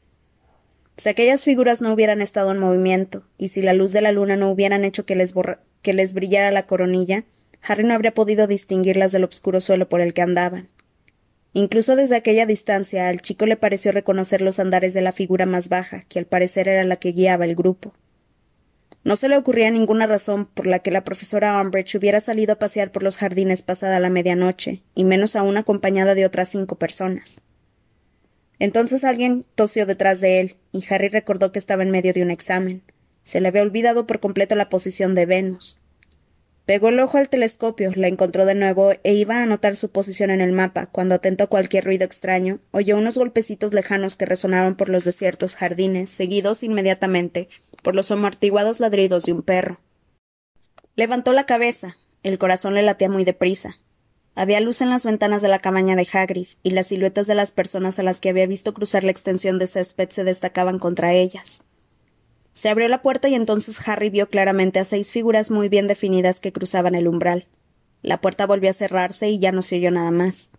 Si aquellas figuras no hubieran estado en movimiento, y si la luz de la luna no hubieran hecho que les, que les brillara la coronilla, Harry no habría podido distinguirlas del obscuro suelo por el que andaban. Incluso desde aquella distancia al chico le pareció reconocer los andares de la figura más baja, que al parecer era la que guiaba el grupo. No se le ocurría ninguna razón por la que la profesora Umbridge hubiera salido a pasear por los jardines pasada la medianoche, y menos aún acompañada de otras cinco personas. Entonces alguien tosió detrás de él, y Harry recordó que estaba en medio de un examen. Se le había olvidado por completo la posición de Venus. Pegó el ojo al telescopio, la encontró de nuevo e iba a anotar su posición en el mapa, cuando atento a cualquier ruido extraño, oyó unos golpecitos lejanos que resonaron por los desiertos jardines, seguidos inmediatamente por los amortiguados ladridos de un perro. Levantó la cabeza. El corazón le latía muy deprisa. Había luz en las ventanas de la cabaña de Hagrid, y las siluetas de las personas a las que había visto cruzar la extensión de césped se destacaban contra ellas. Se abrió la puerta y entonces Harry vio claramente a seis figuras muy bien definidas que cruzaban el umbral. La puerta volvió a cerrarse y ya no se oyó nada más.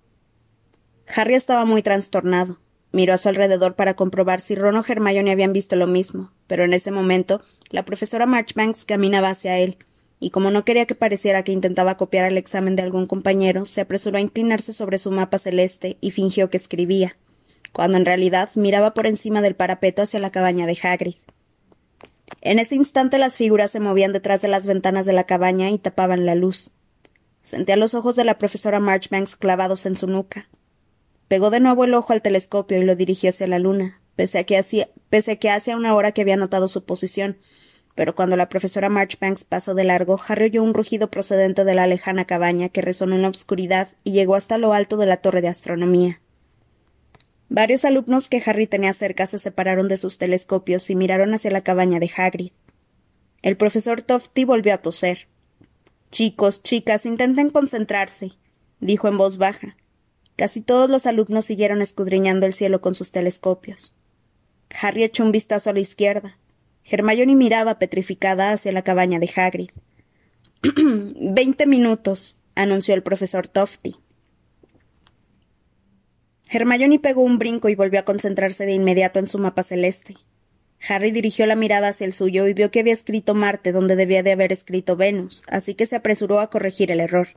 Harry estaba muy trastornado. Miró a su alrededor para comprobar si Ron o Hermione habían visto lo mismo, pero en ese momento la profesora Marchbanks caminaba hacia él, y como no quería que pareciera que intentaba copiar el examen de algún compañero, se apresuró a inclinarse sobre su mapa celeste y fingió que escribía, cuando en realidad miraba por encima del parapeto hacia la cabaña de Hagrid. En ese instante las figuras se movían detrás de las ventanas de la cabaña y tapaban la luz. Sentía los ojos de la profesora Marchbanks clavados en su nuca. Pegó de nuevo el ojo al telescopio y lo dirigió hacia la luna, pese a que hacía, una hora que había notado su posición, pero cuando la profesora Marchbanks pasó de largo, Harry oyó un rugido procedente de la lejana cabaña que resonó en la oscuridad y llegó hasta lo alto de la torre de astronomía. Varios alumnos que Harry tenía cerca se separaron de sus telescopios y miraron hacia la cabaña de Hagrid. El profesor Tofty volvió a toser. Chicos, chicas, intenten concentrarse, dijo en voz baja. Casi todos los alumnos siguieron escudriñando el cielo con sus telescopios. Harry echó un vistazo a la izquierda. Hermione miraba petrificada hacia la cabaña de Hagrid. Veinte minutos, anunció el profesor Tofty. Hermione pegó un brinco y volvió a concentrarse de inmediato en su mapa celeste. Harry dirigió la mirada hacia el suyo y vio que había escrito Marte donde debía de haber escrito Venus, así que se apresuró a corregir el error.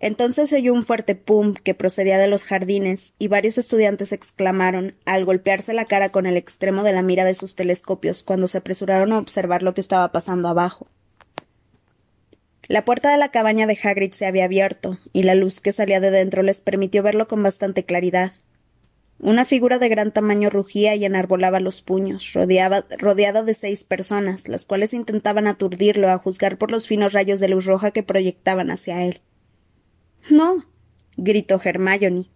Entonces oyó un fuerte pum que procedía de los jardines, y varios estudiantes exclamaron, al golpearse la cara con el extremo de la mira de sus telescopios, cuando se apresuraron a observar lo que estaba pasando abajo. La puerta de la cabaña de Hagrid se había abierto, y la luz que salía de dentro les permitió verlo con bastante claridad. Una figura de gran tamaño rugía y enarbolaba los puños, rodeada de seis personas, las cuales intentaban aturdirlo a juzgar por los finos rayos de luz roja que proyectaban hacia él. No, gritó Hermione.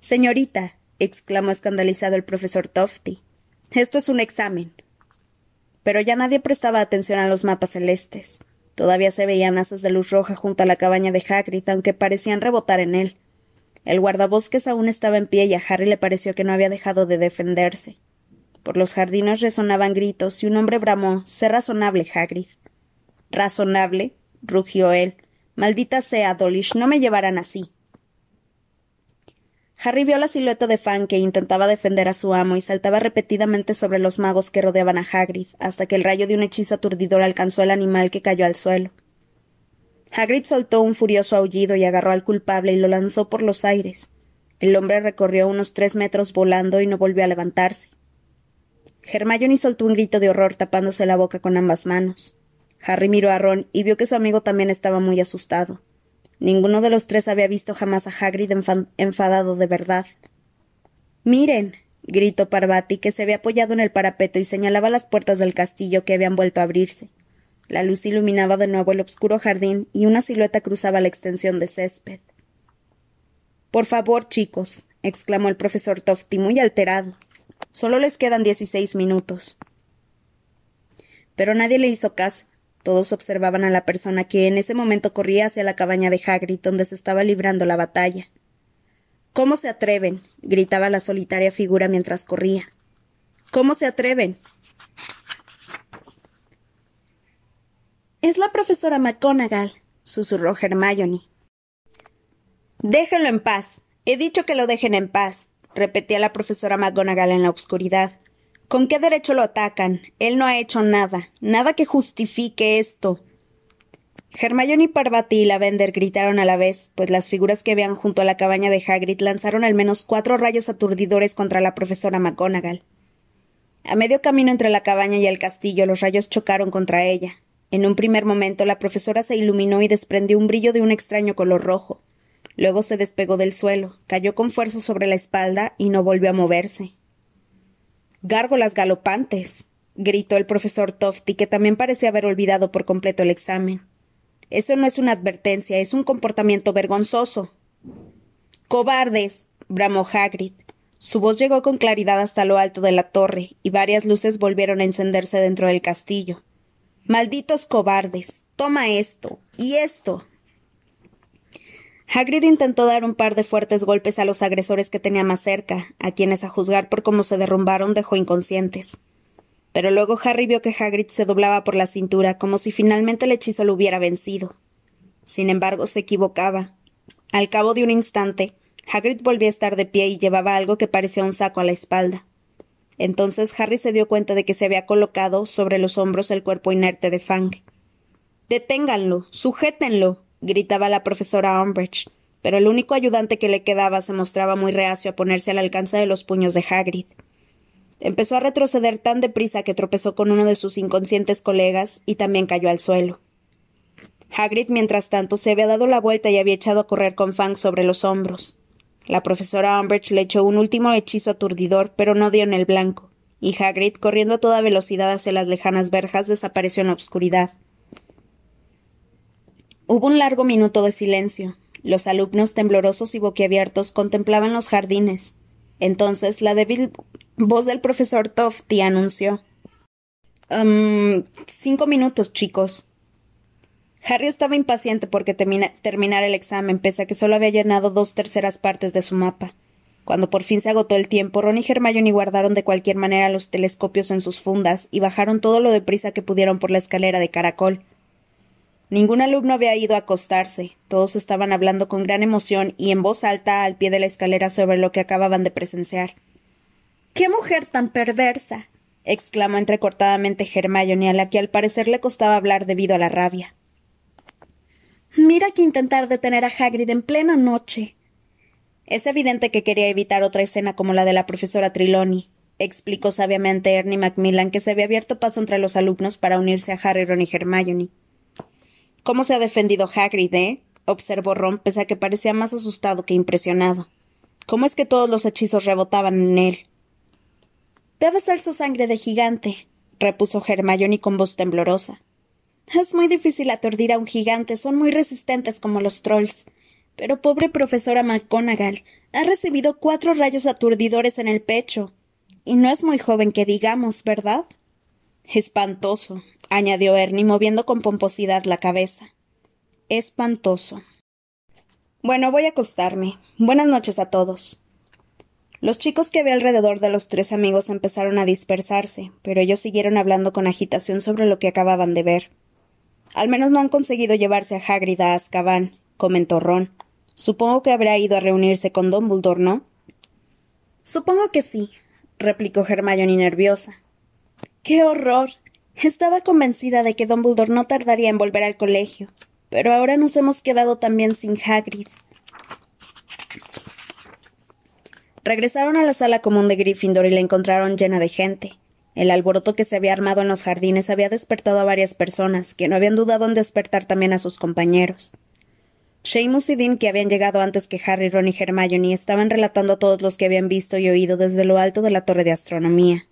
Señorita, exclamó escandalizado el profesor Tofty. Esto es un examen. Pero ya nadie prestaba atención a los mapas celestes. Todavía se veían asas de luz roja junto a la cabaña de Hagrid, aunque parecían rebotar en él. El guardabosques aún estaba en pie y a Harry le pareció que no había dejado de defenderse. Por los jardines resonaban gritos y un hombre bramó: Sé razonable, Hagrid. ¿Razonable? rugió él. Maldita sea, Dolish, no me llevarán así. Harry vio la silueta de Fan que intentaba defender a su amo y saltaba repetidamente sobre los magos que rodeaban a Hagrid, hasta que el rayo de un hechizo aturdidor alcanzó al animal que cayó al suelo. Hagrid soltó un furioso aullido y agarró al culpable y lo lanzó por los aires. El hombre recorrió unos tres metros volando y no volvió a levantarse. Hermione soltó un grito de horror tapándose la boca con ambas manos. Harry miró a Ron y vio que su amigo también estaba muy asustado. Ninguno de los tres había visto jamás a Hagrid enfadado de verdad. Miren, gritó Parvati, que se había apoyado en el parapeto y señalaba las puertas del castillo que habían vuelto a abrirse. La luz iluminaba de nuevo el oscuro jardín y una silueta cruzaba la extensión de césped. Por favor, chicos, exclamó el profesor Tofty muy alterado. Solo les quedan dieciséis minutos. Pero nadie le hizo caso. Todos observaban a la persona que en ese momento corría hacia la cabaña de Hagrid donde se estaba librando la batalla. ¿Cómo se atreven? gritaba la solitaria figura mientras corría. ¿Cómo se atreven? Es la profesora McGonagall, susurró Hermione. Déjenlo en paz. He dicho que lo dejen en paz, repetía la profesora McGonagall en la oscuridad. ¿Con qué derecho lo atacan? Él no ha hecho nada, nada que justifique esto. Hermione, Parvati y Lavender gritaron a la vez, pues las figuras que veían junto a la cabaña de Hagrid lanzaron al menos cuatro rayos aturdidores contra la profesora McGonagall. A medio camino entre la cabaña y el castillo los rayos chocaron contra ella. En un primer momento la profesora se iluminó y desprendió un brillo de un extraño color rojo. Luego se despegó del suelo, cayó con fuerza sobre la espalda y no volvió a moverse. Gárgolas galopantes, gritó el profesor Tofty, que también parecía haber olvidado por completo el examen. Eso no es una advertencia, es un comportamiento vergonzoso. Cobardes. bramó Hagrid. Su voz llegó con claridad hasta lo alto de la torre, y varias luces volvieron a encenderse dentro del castillo. Malditos cobardes. Toma esto. y esto. Hagrid intentó dar un par de fuertes golpes a los agresores que tenía más cerca, a quienes a juzgar por cómo se derrumbaron dejó inconscientes. Pero luego Harry vio que Hagrid se doblaba por la cintura como si finalmente el hechizo lo hubiera vencido. Sin embargo, se equivocaba. Al cabo de un instante, Hagrid volvió a estar de pie y llevaba algo que parecía un saco a la espalda. Entonces Harry se dio cuenta de que se había colocado sobre los hombros el cuerpo inerte de Fang. Deténganlo, sujétenlo, gritaba la profesora Umbridge, pero el único ayudante que le quedaba se mostraba muy reacio a ponerse al alcance de los puños de Hagrid. Empezó a retroceder tan deprisa que tropezó con uno de sus inconscientes colegas y también cayó al suelo. Hagrid, mientras tanto, se había dado la vuelta y había echado a correr con Fang sobre los hombros. La profesora Umbridge le echó un último hechizo aturdidor, pero no dio en el blanco, y Hagrid, corriendo a toda velocidad hacia las lejanas verjas, desapareció en la oscuridad. Hubo un largo minuto de silencio. Los alumnos, temblorosos y boquiabiertos, contemplaban los jardines. Entonces la débil voz del profesor Tofty anunció. cinco minutos, chicos. Harry estaba impaciente porque terminara el examen, pese a que solo había llenado dos terceras partes de su mapa. Cuando por fin se agotó el tiempo, Ron y Hermione guardaron de cualquier manera los telescopios en sus fundas y bajaron todo lo deprisa que pudieron por la escalera de caracol. Ningún alumno había ido a acostarse. Todos estaban hablando con gran emoción y en voz alta al pie de la escalera sobre lo que acababan de presenciar. ¡Qué mujer tan perversa! exclamó entrecortadamente Hermione, a la que al parecer le costaba hablar debido a la rabia. Mira que intentar detener a Hagrid en plena noche. Es evidente que quería evitar otra escena como la de la profesora Trelawney, explicó sabiamente Ernie Macmillan, que se había abierto paso entre los alumnos para unirse a Harry, Ron y Hermione. ¿Cómo se ha defendido Hagrid, eh? observó Ron, pese a que parecía más asustado que impresionado. ¿Cómo es que todos los hechizos rebotaban en él? Debe ser su sangre de gigante, repuso Hermione con voz temblorosa. Es muy difícil aturdir a un gigante, son muy resistentes como los trolls. Pero pobre profesora McGonagall ha recibido cuatro rayos aturdidores en el pecho. Y no es muy joven que digamos, ¿verdad? Espantoso, añadió Ernie, moviendo con pomposidad la cabeza. Espantoso. Bueno, voy a acostarme. Buenas noches a todos. Los chicos que había alrededor de los tres amigos empezaron a dispersarse, pero ellos siguieron hablando con agitación sobre lo que acababan de ver. Al menos no han conseguido llevarse a Hagrid a Azkaban, comentó Ron. Supongo que habrá ido a reunirse con Dumbledore, ¿no? Supongo que sí, replicó Hermione nerviosa. ¡Qué horror! Estaba convencida de que Dumbledore no tardaría en volver al colegio, pero ahora nos hemos quedado también sin Hagrid. Regresaron a la sala común de Gryffindor y la encontraron llena de gente. El alboroto que se había armado en los jardines había despertado a varias personas, que no habían dudado en despertar también a sus compañeros. Seamus y Dean, que habían llegado antes que Harry, Ron y Hermione, estaban relatando a todos los que habían visto y oído desde lo alto de la torre de astronomía.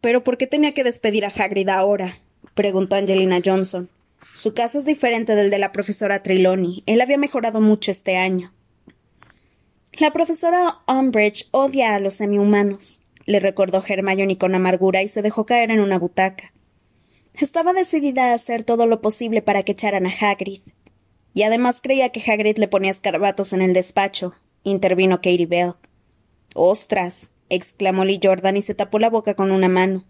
¿Pero por qué tenía que despedir a Hagrid ahora? preguntó Angelina Johnson. Su caso es diferente del de la profesora Trelawney. Él había mejorado mucho este año. La profesora Umbridge odia a los semihumanos le recordó Hermione con amargura y se dejó caer en una butaca. Estaba decidida a hacer todo lo posible para que echaran a Hagrid. Y además creía que Hagrid le ponía escarbatos en el despacho, intervino Katie Bell. ¡Ostras! Exclamó Lee Jordan y se tapó la boca con una mano.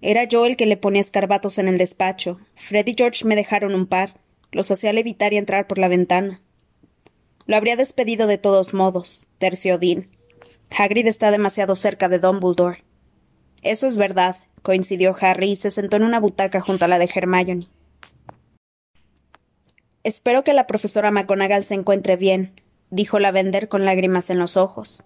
Era yo el que le ponía escarbatos en el despacho. Fred y George me dejaron un par. Los hacía levitar y entrar por la ventana. Lo habría despedido de todos modos, terció Dean. Hagrid está demasiado cerca de Dumbledore. Eso es verdad, coincidió Harry y se sentó en una butaca junto a la de Hermione. Espero que la profesora McGonagall se encuentre bien, dijo la vender con lágrimas en los ojos.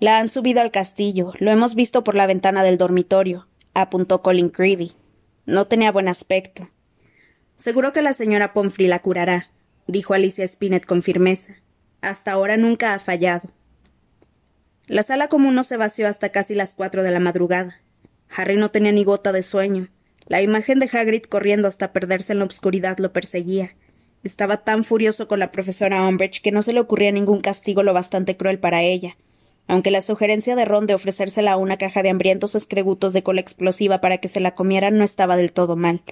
La han subido al castillo, lo hemos visto por la ventana del dormitorio, apuntó Colin Creevy. No tenía buen aspecto. Seguro que la señora Pomfrey la curará, dijo Alicia Spinett con firmeza. Hasta ahora nunca ha fallado. La sala común no se vació hasta casi las cuatro de la madrugada. Harry no tenía ni gota de sueño. La imagen de Hagrid corriendo hasta perderse en la obscuridad lo perseguía. Estaba tan furioso con la profesora Umbridge que no se le ocurría ningún castigo lo bastante cruel para ella, aunque la sugerencia de Ron de ofrecérsela a una caja de hambrientos escregutos de cola explosiva para que se la comieran no estaba del todo mal.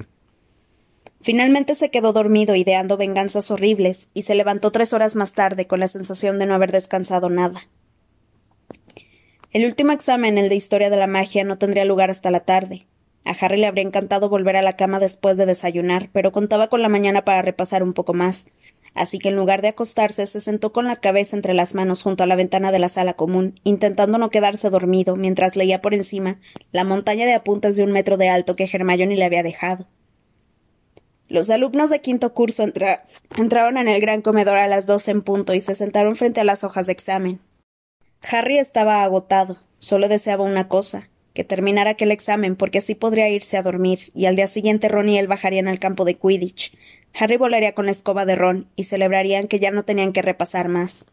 Finalmente se quedó dormido ideando venganzas horribles y se levantó tres horas más tarde con la sensación de no haber descansado nada. El último examen, el de Historia de la Magia, no tendría lugar hasta la tarde. A Harry le habría encantado volver a la cama después de desayunar, pero contaba con la mañana para repasar un poco más, así que en lugar de acostarse se sentó con la cabeza entre las manos junto a la ventana de la sala común, intentando no quedarse dormido mientras leía por encima la montaña de apuntes de un metro de alto que Hermione le había dejado. Los alumnos de quinto curso entraron en el gran comedor a las dos en punto y se sentaron frente a las hojas de examen. Harry estaba agotado, solo deseaba una cosa, que terminara aquel examen porque así podría irse a dormir, y al día siguiente Ron y él bajarían al campo de Quidditch, Harry volaría con escoba de Ron y celebrarían que ya no tenían que repasar más.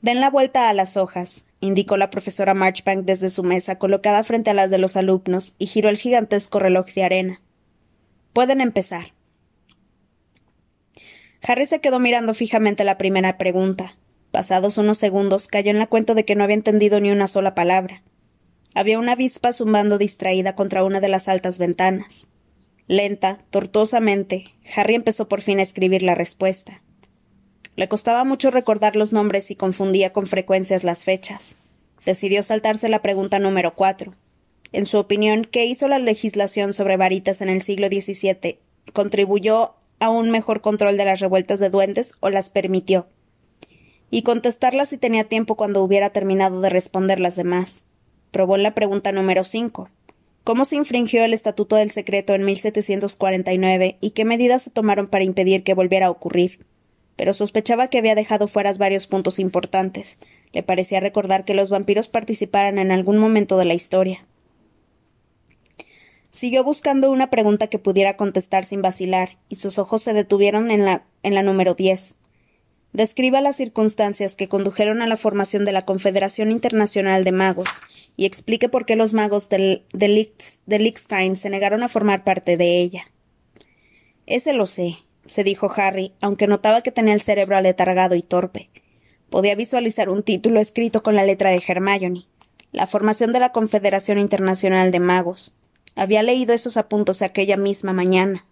Den la vuelta a las hojas, indicó la profesora Marchbank desde su mesa colocada frente a las de los alumnos y giró el gigantesco reloj de arena. Pueden empezar. Harry se quedó mirando fijamente la primera pregunta. Pasados unos segundos cayó en la cuenta de que no había entendido ni una sola palabra. Había una avispa zumbando distraída contra una de las altas ventanas. Lenta, tortuosamente, Harry empezó por fin a escribir la respuesta. Le costaba mucho recordar los nombres y confundía con frecuencias las fechas. Decidió saltarse la pregunta número cuatro. En su opinión, ¿qué hizo la legislación sobre varitas en el siglo XVII? ¿Contribuyó a un mejor control de las revueltas de duendes o las permitió? Y contestarla si tenía tiempo cuando hubiera terminado de responder las demás. Probó la pregunta número cinco cómo se infringió el Estatuto del Secreto en 1749 y qué medidas se tomaron para impedir que volviera a ocurrir. Pero sospechaba que había dejado fuera varios puntos importantes. Le parecía recordar que los vampiros participaran en algún momento de la historia. Siguió buscando una pregunta que pudiera contestar sin vacilar, y sus ojos se detuvieron en la, en la número diez describa las circunstancias que condujeron a la formación de la Confederación Internacional de Magos y explique por qué los magos de, Liechtenstein se negaron a formar parte de ella. Ese lo sé, se dijo Harry, aunque notaba que tenía el cerebro aletargado y torpe. Podía visualizar un título escrito con la letra de Hermione. La formación de la Confederación Internacional de Magos. Había leído esos apuntos aquella misma mañana.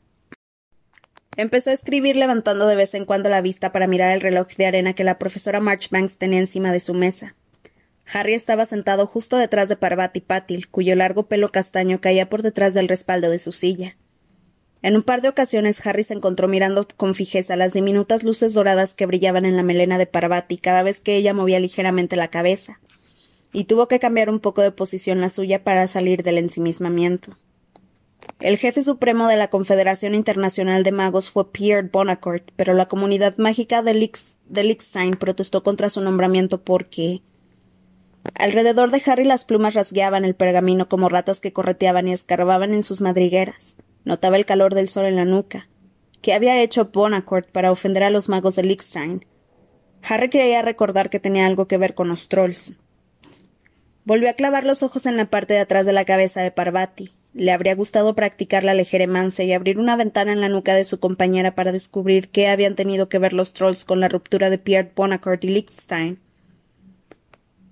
Empezó a escribir levantando de vez en cuando la vista para mirar el reloj de arena que la profesora Marchbanks tenía encima de su mesa. Harry estaba sentado justo detrás de Parvati Patil, cuyo largo pelo castaño caía por detrás del respaldo de su silla. En un par de ocasiones Harry se encontró mirando con fijeza las diminutas luces doradas que brillaban en la melena de Parvati cada vez que ella movía ligeramente la cabeza, y tuvo que cambiar un poco de posición la suya para salir del ensimismamiento. El jefe supremo de la Confederación Internacional de Magos fue Pierre Bonacourt, pero la comunidad mágica de, Liechtenstein protestó contra su nombramiento porque. Alrededor de Harry las plumas rasgueaban el pergamino como ratas que correteaban y escarbaban en sus madrigueras. Notaba el calor del sol en la nuca. ¿Qué había hecho Bonacourt para ofender a los magos de Liechtenstein? Harry creía recordar que tenía algo que ver con los trolls. Volvió a clavar los ojos en la parte de atrás de la cabeza de Parvati. Le habría gustado practicar la legeremancia y abrir una ventana en la nuca de su compañera para descubrir qué habían tenido que ver los trolls con la ruptura de Pierre Bonacourt y Liechtenstein.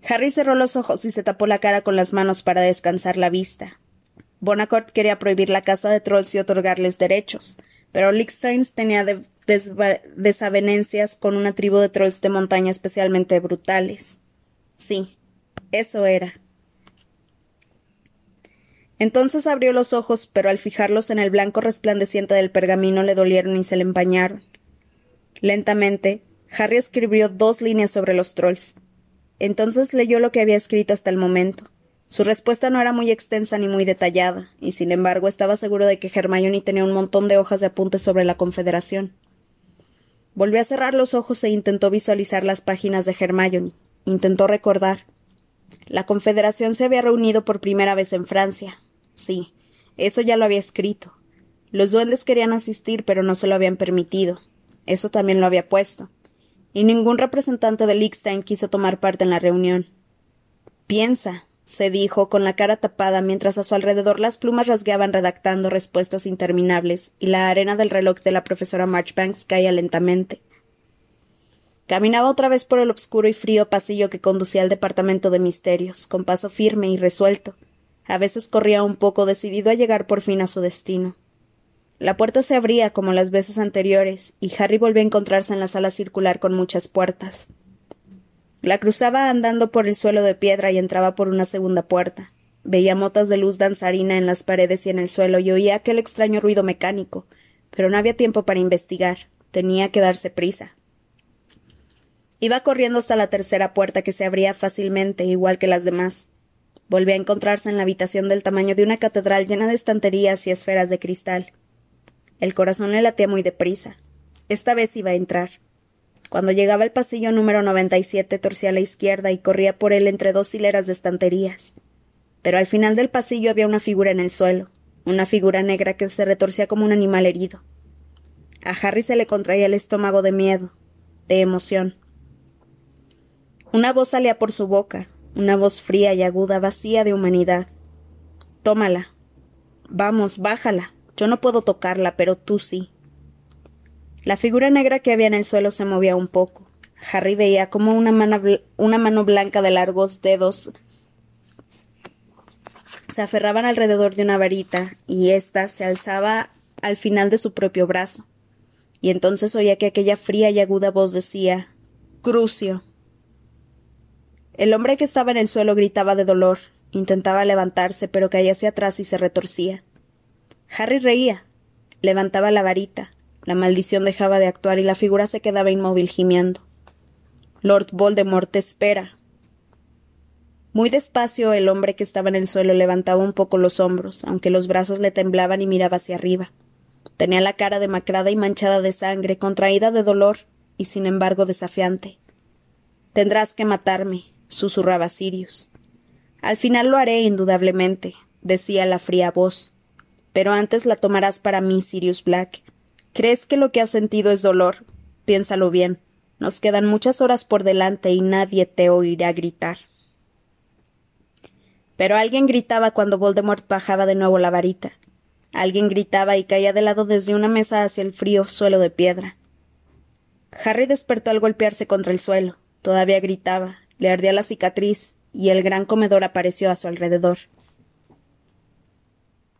Harry cerró los ojos y se tapó la cara con las manos para descansar la vista. Bonacourt quería prohibir la caza de trolls y otorgarles derechos, pero Liechtenstein tenía desavenencias con una tribu de trolls de montaña especialmente brutales. Sí, eso era. Entonces abrió los ojos, pero al fijarlos en el blanco resplandeciente del pergamino le dolieron y se le empañaron. Lentamente, Harry escribió dos líneas sobre los trolls. Entonces leyó lo que había escrito hasta el momento. Su respuesta no era muy extensa ni muy detallada, y sin embargo estaba seguro de que Hermione tenía un montón de hojas de apuntes sobre la Confederación. Volvió a cerrar los ojos e intentó visualizar las páginas de Hermione. Intentó recordar. La Confederación se había reunido por primera vez en Francia, Sí, eso ya lo había escrito. Los duendes querían asistir, pero no se lo habían permitido. Eso también lo había puesto. Y ningún representante de Liechtenstein quiso tomar parte en la reunión. Piensa, se dijo, con la cara tapada, mientras a su alrededor las plumas rasgueaban redactando respuestas interminables y la arena del reloj de la profesora Marchbanks caía lentamente. Caminaba otra vez por el obscuro y frío pasillo que conducía al departamento de misterios, con paso firme y resuelto, a veces corría un poco decidido a llegar por fin a su destino. La puerta se abría como las veces anteriores, y Harry volvió a encontrarse en la sala circular con muchas puertas. La cruzaba andando por el suelo de piedra y entraba por una segunda puerta. Veía motas de luz danzarina en las paredes y en el suelo y oía aquel extraño ruido mecánico, pero no había tiempo para investigar. Tenía que darse prisa. Iba corriendo hasta la tercera puerta que se abría fácilmente, igual que las demás. Volvió a encontrarse en la habitación del tamaño de una catedral llena de estanterías y esferas de cristal. El corazón le latía muy deprisa. Esta vez iba a entrar. Cuando llegaba al pasillo número 97 torcía a la izquierda y corría por él entre dos hileras de estanterías. Pero al final del pasillo había una figura en el suelo, una figura negra que se retorcía como un animal herido. A Harry se le contraía el estómago de miedo, de emoción. Una voz salía por su boca, una voz fría y aguda, vacía de humanidad. Tómala. Vamos, bájala. Yo no puedo tocarla, pero tú sí. La figura negra que había en el suelo se movía un poco. Harry veía como una mano, una mano blanca de largos dedos se aferraban alrededor de una varita y ésta se alzaba al final de su propio brazo. Y entonces oía que aquella fría y aguda voz decía Crucio. El hombre que estaba en el suelo gritaba de dolor. Intentaba levantarse, pero caía hacia atrás y se retorcía. Harry reía. Levantaba la varita. La maldición dejaba de actuar y la figura se quedaba inmóvil gimiendo. Lord Voldemort te espera. Muy despacio el hombre que estaba en el suelo levantaba un poco los hombros, aunque los brazos le temblaban y miraba hacia arriba. Tenía la cara demacrada y manchada de sangre, contraída de dolor y sin embargo desafiante. Tendrás que matarme, susurraba Sirius. Al final lo haré, indudablemente, decía la fría voz. Pero antes la tomarás para mí, Sirius Black. ¿Crees que lo que has sentido es dolor? Piénsalo bien. Nos quedan muchas horas por delante y nadie te oirá gritar. Pero alguien gritaba cuando Voldemort bajaba de nuevo la varita. Alguien gritaba y caía de lado desde una mesa hacia el frío suelo de piedra. Harry despertó al golpearse contra el suelo. Todavía gritaba, le ardía la cicatriz, y el gran comedor apareció a su alrededor.